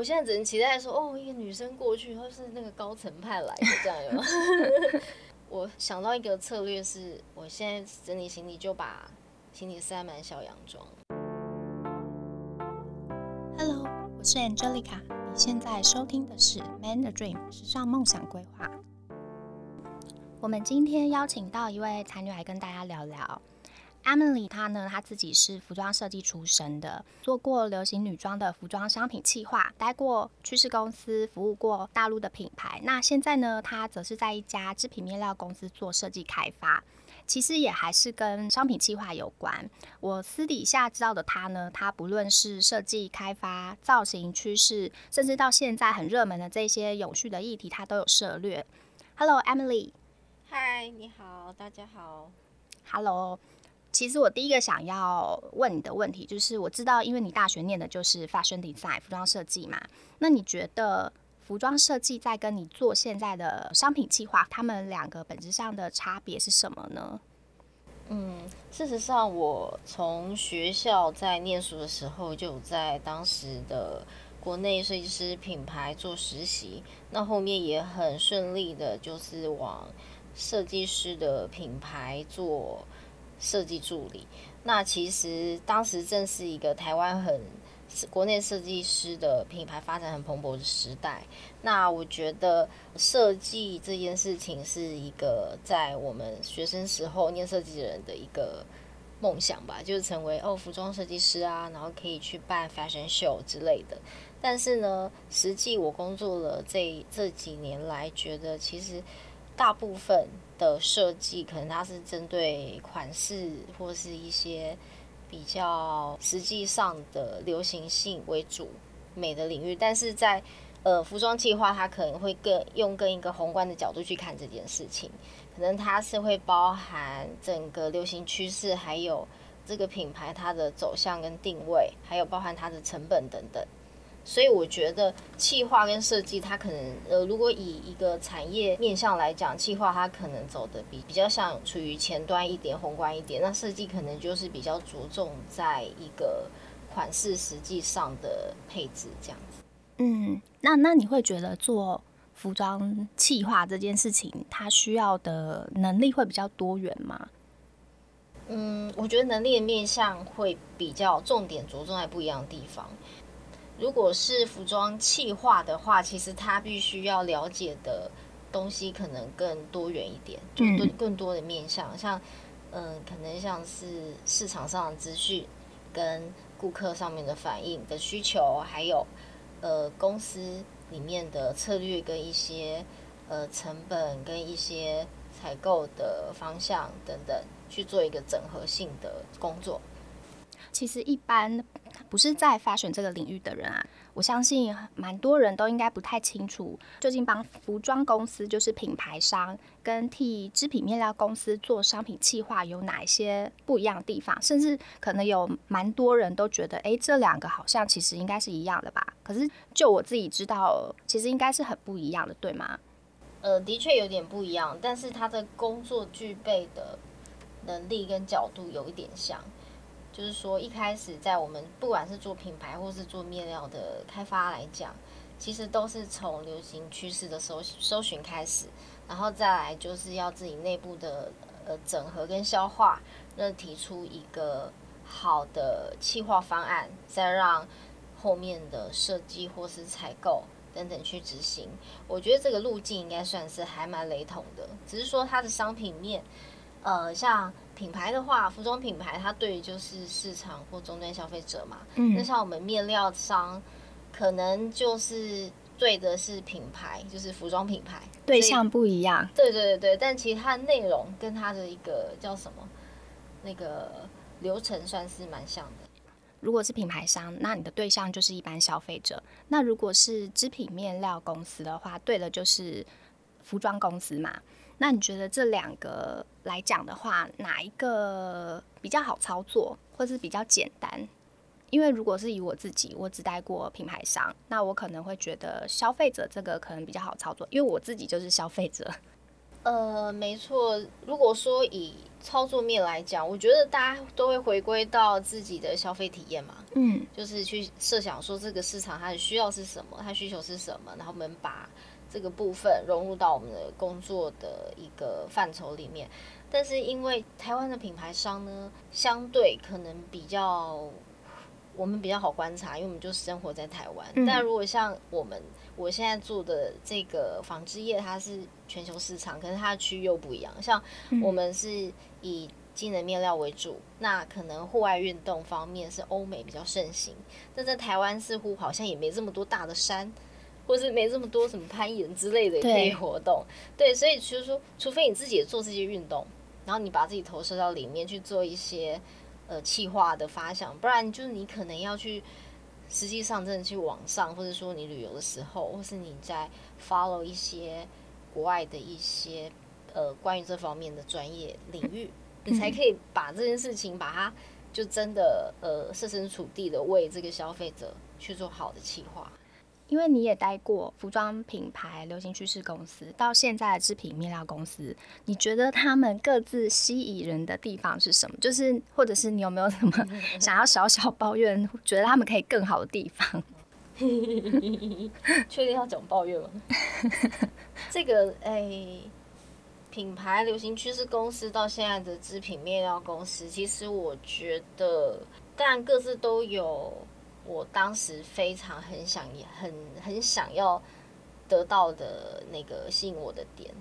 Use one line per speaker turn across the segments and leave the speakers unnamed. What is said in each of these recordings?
我现在只能期待说，哦，一个女生过去，或是那个高层派来的这样有吗？我想到一个策略是，我现在整理行李就把行李塞满小洋装。
Hello，我是 Angelica，你现在收听的是《Man a Dream》时尚梦想规划。我们今天邀请到一位才女来跟大家聊聊。Emily 她呢，她自己是服装设计出身的，做过流行女装的服装商品企划，待过趋势公司，服务过大陆的品牌。那现在呢，她则是在一家织品面料公司做设计开发，其实也还是跟商品企划有关。我私底下知道的她呢，她不论是设计开发、造型趋势，甚至到现在很热门的这些永续的议题，她都有涉略。Hello，Emily。
嗨，你好，大家好。
Hello。其实我第一个想要问你的问题，就是我知道，因为你大学念的就是 fashion design 服装设计嘛，那你觉得服装设计在跟你做现在的商品计划，他们两个本质上的差别是什么呢？
嗯，事实上，我从学校在念书的时候，就在当时的国内设计师品牌做实习，那后面也很顺利的，就是往设计师的品牌做。设计助理，那其实当时正是一个台湾很国内设计师的品牌发展很蓬勃的时代。那我觉得设计这件事情是一个在我们学生时候念设计人的一个梦想吧，就是成为哦服装设计师啊，然后可以去办 fashion show 之类的。但是呢，实际我工作了这这几年来，觉得其实大部分。的设计可能它是针对款式或是一些比较实际上的流行性为主美的领域，但是在呃服装计划，它可能会更用更一个宏观的角度去看这件事情，可能它是会包含整个流行趋势，还有这个品牌它的走向跟定位，还有包含它的成本等等。所以我觉得企划跟设计，它可能呃，如果以一个产业面向来讲，企划它可能走的比比较像处于前端一点、宏观一点，那设计可能就是比较着重在一个款式实际上的配置这样子。
嗯，那那你会觉得做服装企划这件事情，它需要的能力会比较多元吗？
嗯，我觉得能力的面向会比较重点着重在不一样的地方。如果是服装企划的话，其实他必须要了解的东西可能更多元一点，就更更多的面向，像嗯，可能像是市场上的资讯，跟顾客上面的反应的需求，还有呃公司里面的策略跟一些呃成本跟一些采购的方向等等，去做一个整合性的工作。
其实一般不是在 fashion 这个领域的人啊，我相信蛮多人都应该不太清楚，究竟帮服装公司就是品牌商跟替织品面料公司做商品企划有哪一些不一样的地方，甚至可能有蛮多人都觉得，哎，这两个好像其实应该是一样的吧？可是就我自己知道，其实应该是很不一样的，对吗？
呃，的确有点不一样，但是他的工作具备的能力跟角度有一点像。就是说，一开始在我们不管是做品牌或是做面料的开发来讲，其实都是从流行趋势的搜搜寻开始，然后再来就是要自己内部的呃整合跟消化，那提出一个好的企划方案，再让后面的设计或是采购等等去执行。我觉得这个路径应该算是还蛮雷同的，只是说它的商品面，呃，像。品牌的话，服装品牌它对于就是市场或终端消费者嘛。嗯。那像我们面料商，可能就是对的是品牌，就是服装品牌
对象不一样。
对对对对，但其实它的内容跟它的一个叫什么那个流程算是蛮像的。
如果是品牌商，那你的对象就是一般消费者；那如果是织品面料公司的话，对的就是服装公司嘛。那你觉得这两个来讲的话，哪一个比较好操作，或是比较简单？因为如果是以我自己，我只带过品牌商，那我可能会觉得消费者这个可能比较好操作，因为我自己就是消费者。
呃，没错。如果说以操作面来讲，我觉得大家都会回归到自己的消费体验嘛。
嗯，
就是去设想说这个市场它的需要是什么，它需求是什么，然后我们把这个部分融入到我们的工作的一个范畴里面。但是因为台湾的品牌商呢，相对可能比较我们比较好观察，因为我们就生活在台湾。嗯。但如果像我们我现在做的这个纺织业，它是全球市场，可是它的区域又不一样。像我们是以机能面料为主，那可能户外运动方面是欧美比较盛行。但在台湾似乎好像也没这么多大的山。或是没这么多什么攀岩之类的也可以活动，对，对，所以其实说，除非你自己也做这些运动，然后你把自己投射到里面去做一些呃企划的发想，不然就是你可能要去实际上真的去网上，或者说你旅游的时候，或是你在 follow 一些国外的一些呃关于这方面的专业领域，你才可以把这件事情把它就真的呃设身处地的为这个消费者去做好的企划。
因为你也待过服装品牌、流行趋势公司，到现在的织品面料公司，你觉得他们各自吸引人的地方是什么？就是或者是你有没有什么 想要小小抱怨，觉得他们可以更好的地方？
确定要讲抱怨吗？这个诶、欸，品牌流行趋势公司到现在的织品面料公司，其实我觉得，当然各自都有。我当时非常很想也很很想要得到的那个吸引我的点。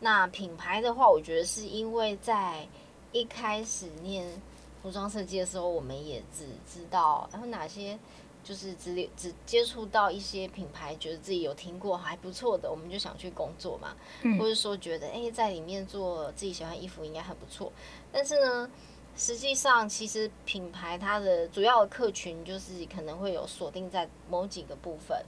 那品牌的话，我觉得是因为在一开始念服装设计的时候，我们也只知道然后哪些就是只只接触到一些品牌，觉得自己有听过还不错的，我们就想去工作嘛，嗯、或者说觉得哎、在里面做自己喜欢衣服应该很不错。但是呢，实际上，其实品牌它的主要的客群就是可能会有锁定在某几个部分。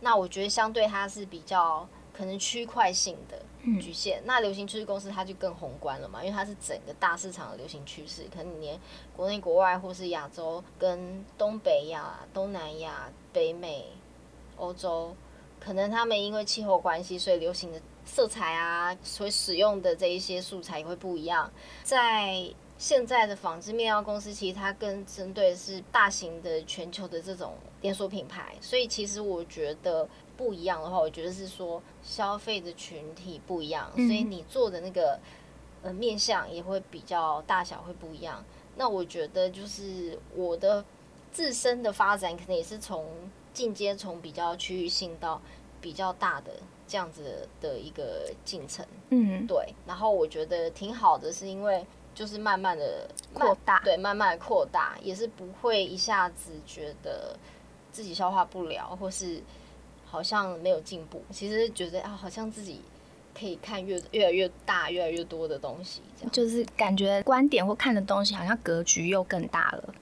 那我觉得相对它是比较可能区块性的局限。嗯、那流行趋势公司它就更宏观了嘛，因为它是整个大市场的流行趋势，可能连国内国外或是亚洲跟东北亚、东南亚、北美、欧洲，可能他们因为气候关系，所以流行的色彩啊，所以使用的这一些素材也会不一样，在。现在的纺织面料公司，其实它更针对的是大型的全球的这种连锁品牌，所以其实我觉得不一样的话，我觉得是说消费的群体不一样，所以你做的那个呃面向也会比较大小会不一样。那我觉得就是我的自身的发展，可能也是从进阶从比较区域性到比较大的这样子的一个进程。嗯，对。然后我觉得挺好的，是因为。就是慢慢的扩大，对，慢慢的扩大，也是不会一下子觉得自己消化不了，或是好像没有进步。其实觉得啊，好像自己可以看越越来越大、越来越多的东西，这样
就是感觉观点或看的东西好像格局又更大了。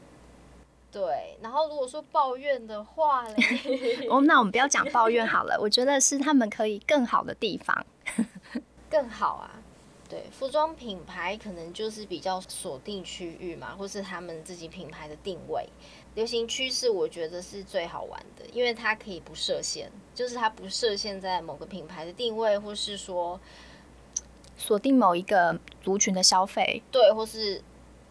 对，然后如果说抱怨的话嘞，
哦，那我们不要讲抱怨好了。我觉得是他们可以更好的地方，
更好啊。对，服装品牌可能就是比较锁定区域嘛，或是他们自己品牌的定位。流行趋势我觉得是最好玩的，因为它可以不设限，就是它不设限在某个品牌的定位，或是说
锁定某一个族群的消费。
对，或是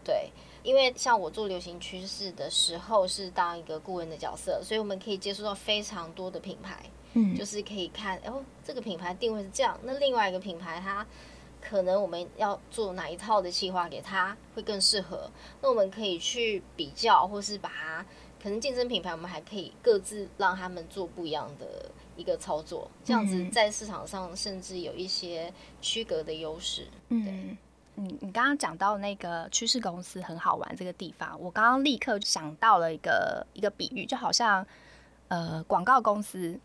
对，因为像我做流行趋势的时候是当一个顾问的角色，所以我们可以接触到非常多的品牌，嗯，就是可以看哦，这个品牌定位是这样，那另外一个品牌它。可能我们要做哪一套的计划给他会更适合？那我们可以去比较，或是把它可能竞争品牌，我们还可以各自让他们做不一样的一个操作，这样子在市场上甚至有一些区隔的优势。对
嗯，你你刚刚讲到那个趋势公司很好玩这个地方，我刚刚立刻想到了一个一个比喻，就好像呃广告公司。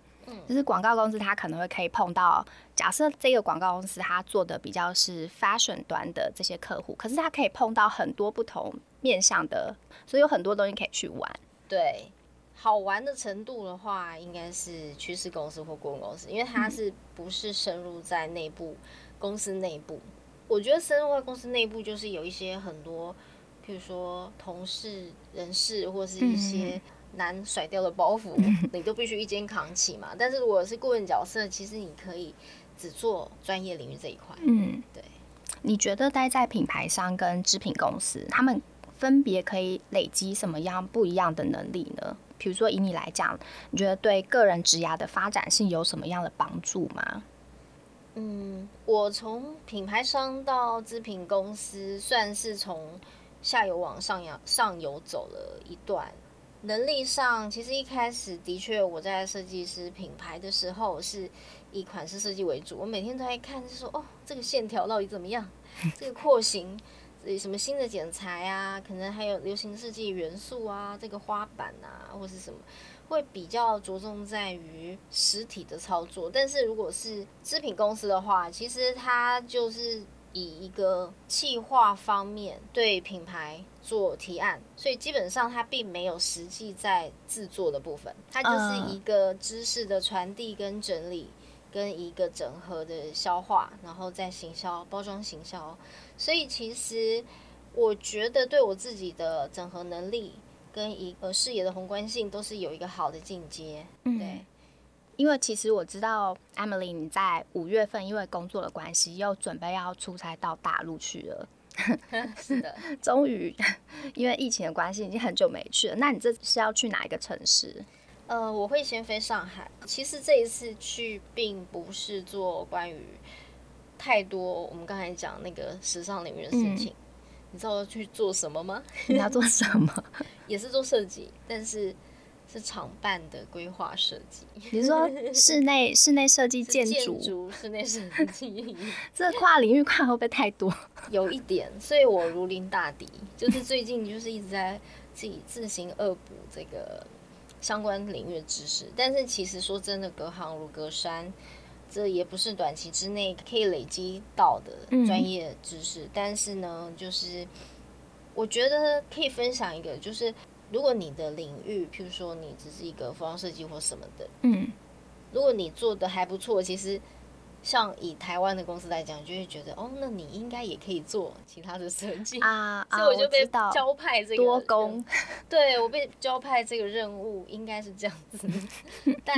就是广告公司，它可能会可以碰到，假设这个广告公司它做的比较是 fashion 端的这些客户，可是它可以碰到很多不同面向的，所以有很多东西可以去玩。
对，好玩的程度的话，应该是趋势公司或顾问公司，因为它是不是深入在内部公司内部？我觉得深入在公司内部，就是有一些很多，譬如说同事、人事或是一些。难甩掉的包袱，你都必须一肩扛起嘛。但是如果是顾问角色，其实你可以只做专业领域这一块。
嗯，
对。
你觉得待在品牌商跟织品公司，他们分别可以累积什么样不一样的能力呢？比如说以你来讲，你觉得对个人职涯的发展性有什么样的帮助吗？
嗯，我从品牌商到织品公司，算是从下游往上扬上游走了一段。能力上，其实一开始的确我在设计师品牌的时候，是以款式设计为主。我每天都在看，就说哦，这个线条到底怎么样？这个廓形，什么新的剪裁啊？可能还有流行设计元素啊，这个花板啊，或是什么。会比较着重在于实体的操作，但是如果是织品公司的话，其实它就是以一个企划方面对品牌做提案，所以基本上它并没有实际在制作的部分，它就是一个知识的传递跟整理，跟一个整合的消化，然后再行销、包装、行销。所以其实我觉得对我自己的整合能力。跟一个视野的宏观性都是有一个好的进阶，对、嗯，
因为其实我知道 Emily 你在五月份因为工作的关系又准备要出差到大陆去了，
是的，
终于因为疫情的关系已经很久没去了。那你这是要去哪一个城市？
呃，我会先飞上海。其实这一次去并不是做关于太多我们刚才讲那个时尚领域的事情。嗯你知道要去做什么吗？
你要做什么？
也是做设计，但是是厂办的规划设计。
你说室内 室内设计、建
筑、室内设计，
这跨领域跨会不会太多？
有一点，所以我如临大敌，就是最近就是一直在自己自行恶补这个相关领域的知识。但是其实说真的，隔行如隔山。这也不是短期之内可以累积到的专业知识，嗯，但是呢，就是我觉得可以分享一个，就是如果你的领域，譬如说你只是一个服装设计或什么的，
嗯，
如果你做的还不错，其实像以台湾的公司来讲，就会觉得哦，那你应该也可以做其他的设计。
啊，
所以我就被交派这个
多工，
对，我被交派这个任务应该是这样子，但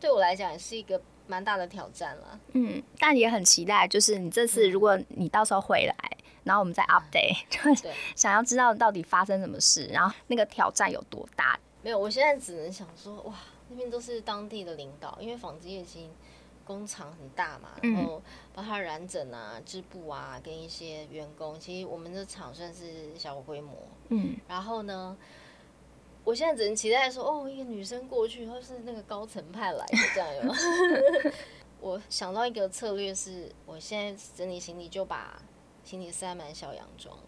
对我来讲也是一个。蛮大的挑战了，
嗯，但也很期待，就是你这次如果你到时候回来，嗯、然后我们再 update，就想要知道到底发生什么事，然后那个挑战有多大？
没有，我现在只能想说，哇，那边都是当地的领导，因为纺织业已经工厂很大嘛，然后包括染整啊、织布啊，跟一些员工，其实我们的厂算是小规模，
嗯，
然后呢？我现在只能期待说，哦，一个女生过去，或是那个高层派来的这样有。我想到一个策略是，我现在整理行李就把行李塞满小洋装，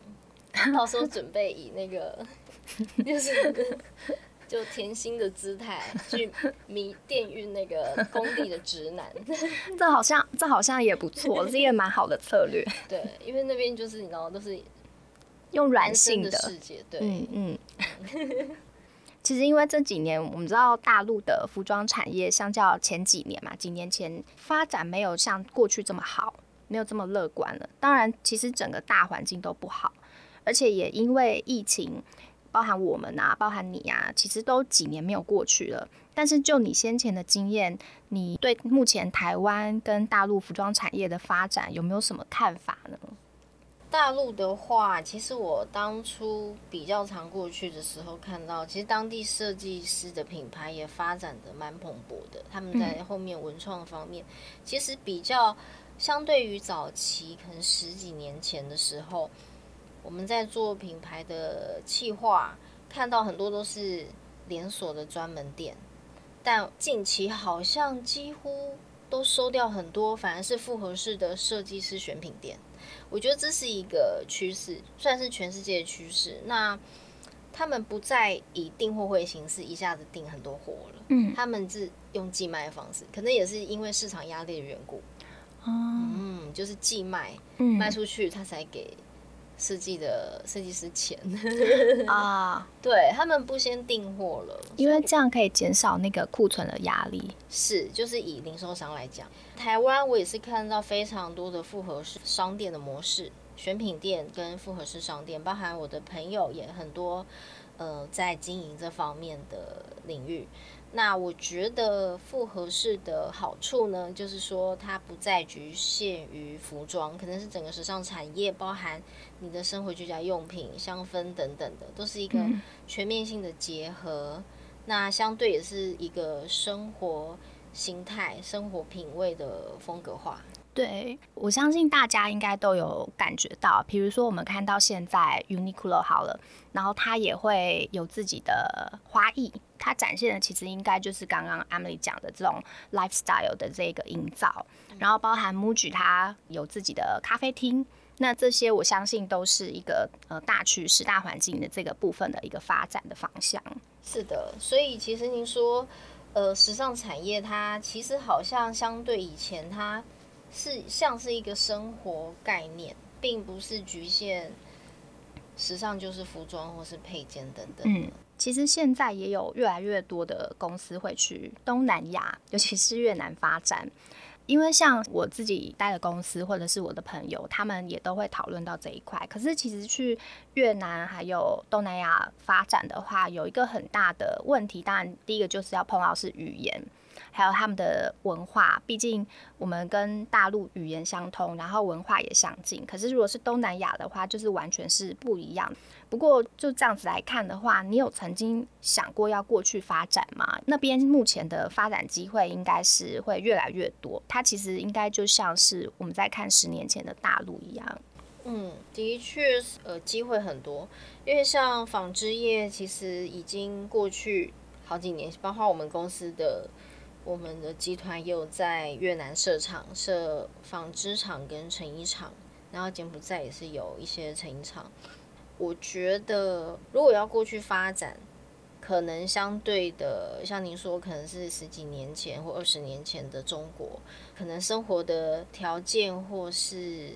到时候准备以那个就是 就甜心的姿态去迷电晕那个工地的直男。
这好像这好像也不错，是一个蛮好的策略。
对，因为那边就是你知道都是
用软性
的世界，对，
嗯。嗯其实，因为这几年我们知道大陆的服装产业相较前几年嘛，几年前发展没有像过去这么好，没有这么乐观了。当然，其实整个大环境都不好，而且也因为疫情，包含我们啊，包含你啊，其实都几年没有过去了。但是就你先前的经验，你对目前台湾跟大陆服装产业的发展有没有什么看法呢？
大陆的话，其实我当初比较常过去的时候，看到其实当地设计师的品牌也发展的蛮蓬勃的。他们在后面文创方面，其实比较相对于早期，可能十几年前的时候，我们在做品牌的企划，看到很多都是连锁的专门店，但近期好像几乎都收掉很多，反而是复合式的设计师选品店。我觉得这是一个趋势，算是全世界的趋势。那他们不再以订货会形式一下子订很多货了，
嗯，
他们是用寄卖的方式，可能也是因为市场压力的缘故，
哦，
嗯，就是寄卖，嗯，卖出去他才给。设计的设计师钱
啊，
对，他们不先订货了，
因为这样可以减少那个库存的压力。
是，就是以零售商来讲，台湾我也是看到非常多的复合式商店的模式，选品店跟复合式商店，包含我的朋友也很多，呃，在经营这方面的领域。那我觉得复合式的好处呢，就是说它不再局限于服装，可能是整个时尚产业，包含你的生活居家用品、香氛等等的，都是一个全面性的结合。嗯、那相对也是一个生活形态、生活品味的风格化。
对，我相信大家应该都有感觉到，比如说我们看到现在 Uniqlo 好了，然后它也会有自己的花艺，它展现的其实应该就是刚刚 Emily 讲的这种 lifestyle 的这个营造，然后包含 Muji 它有自己的咖啡厅，那这些我相信都是一个呃大趋势、大环境的这个部分的一个发展的方向。
是的，所以其实您说，呃，时尚产业它其实好像相对以前它。是像是一个生活概念，并不是局限时尚就是服装或是配件等等。
嗯，其实现在也有越来越多的公司会去东南亚，尤其是越南发展。因为像我自己待的公司，或者是我的朋友，他们也都会讨论到这一块。可是其实去越南还有东南亚发展的话，有一个很大的问题，当然第一个就是要碰到是语言。还有他们的文化，毕竟我们跟大陆语言相通，然后文化也相近。可是如果是东南亚的话，就是完全是不一样。不过就这样子来看的话，你有曾经想过要过去发展吗？那边目前的发展机会应该是会越来越多。它其实应该就像是我们在看十年前的大陆一样。
嗯，的确，呃，机会很多。因为像纺织业，其实已经过去好几年，包括我们公司的。我们的集团也有在越南设厂、设纺织厂跟成衣厂，然后柬埔寨也是有一些成衣厂。我觉得如果要过去发展，可能相对的，像您说，可能是十几年前或二十年前的中国，可能生活的条件或是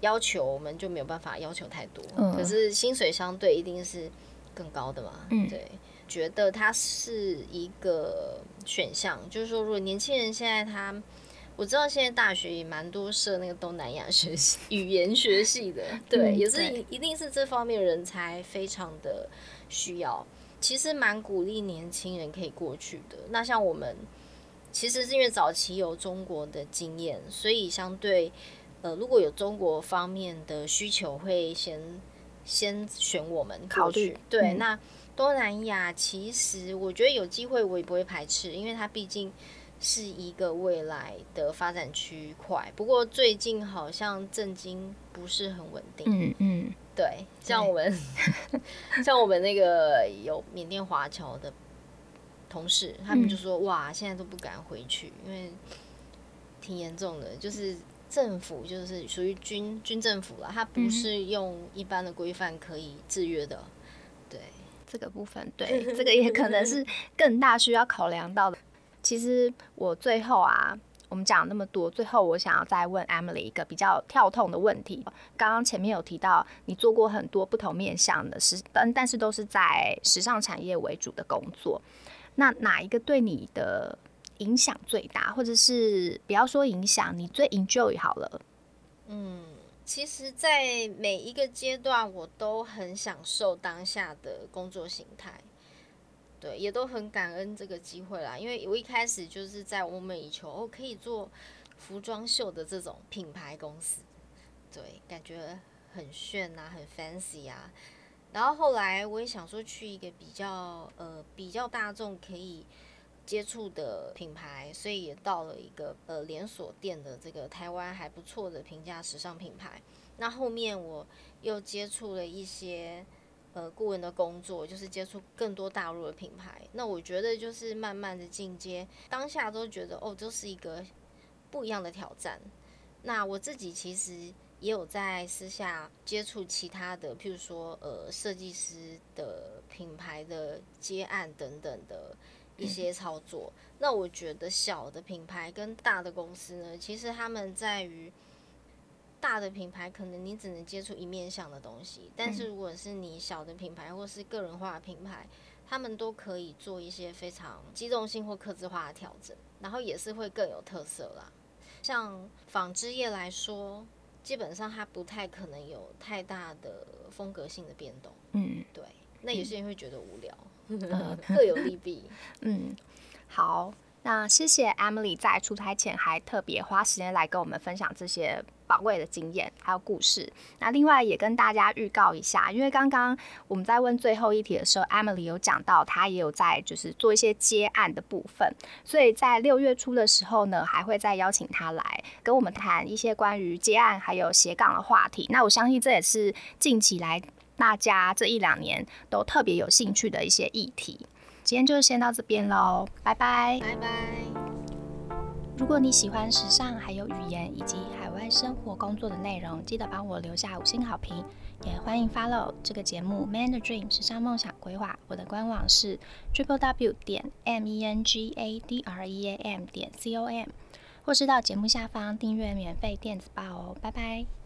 要求，我们就没有办法要求太多。嗯。可是薪水相对一定是更高的嘛？嗯，对。觉得它是一个选项，就是说，如果年轻人现在他，我知道现在大学也蛮多设那个东南亚学习语言学系的，对，也是一一定是这方面人才非常的需要。其实蛮鼓励年轻人可以过去的。那像我们，其实是因为早期有中国的经验，所以相对呃，如果有中国方面的需求，会先先选我们考虑。对，嗯、那。东南亚其实我觉得有机会，我也不会排斥，因为它毕竟是一个未来的发展区块。不过最近好像震惊不是很稳定。嗯嗯，对，像我们 像我们那个有缅甸华侨的同事，他们就说：“哇，现在都不敢回去，因为挺严重的，就是政府就是属于军军政府了，它不是用一般的规范可以制约的。”对。
这个部分，对，这个也可能是更大需要考量到的。其实我最后啊，我们讲那么多，最后我想要再问 Emily 一个比较跳痛的问题。刚刚前面有提到你做过很多不同面向的时，但但是都是在时尚产业为主的工作。那哪一个对你的影响最大，或者是不要说影响，你最 enjoy 好了？
嗯。其实，在每一个阶段，我都很享受当下的工作形态，对，也都很感恩这个机会啦。因为我一开始就是在梦寐以求，哦，可以做服装秀的这种品牌公司，对，感觉很炫啊，很 fancy 啊。然后后来我也想说，去一个比较呃比较大众可以。接触的品牌，所以也到了一个呃连锁店的这个台湾还不错的平价时尚品牌。那后面我又接触了一些呃顾问的工作，就是接触更多大陆的品牌。那我觉得就是慢慢的进阶，当下都觉得哦，这是一个不一样的挑战。那我自己其实也有在私下接触其他的，譬如说呃设计师的品牌的接案等等的。一些操作，那我觉得小的品牌跟大的公司呢，其实他们在于大的品牌，可能你只能接触一面向的东西，但是如果是你小的品牌或是个人化的品牌，他们都可以做一些非常机动性或克制化的调整，然后也是会更有特色啦。像纺织业来说，基本上它不太可能有太大的风格性的变动。嗯，对，那有些人会觉得无聊。各有利弊。
嗯，好，那谢谢 Emily 在出差前还特别花时间来跟我们分享这些宝贵的经验还有故事。那另外也跟大家预告一下，因为刚刚我们在问最后一题的时候，Emily 有讲到她也有在就是做一些接案的部分，所以在六月初的时候呢，还会再邀请她来跟我们谈一些关于接案还有斜杠的话题。那我相信这也是近期来大家这一两年都特别有兴趣的一些议题。今天就先到这边喽，拜拜。
拜拜。
如果你喜欢时尚，还有语言以及海外生活工作的内容，记得帮我留下五星好评。也欢迎 follow 这个节目《Man the Dream 时尚梦想规划》，我的官网是 triple w 点 m e n g a d r e a m 点 c o m，或是到节目下方订阅免费电子报哦。拜拜。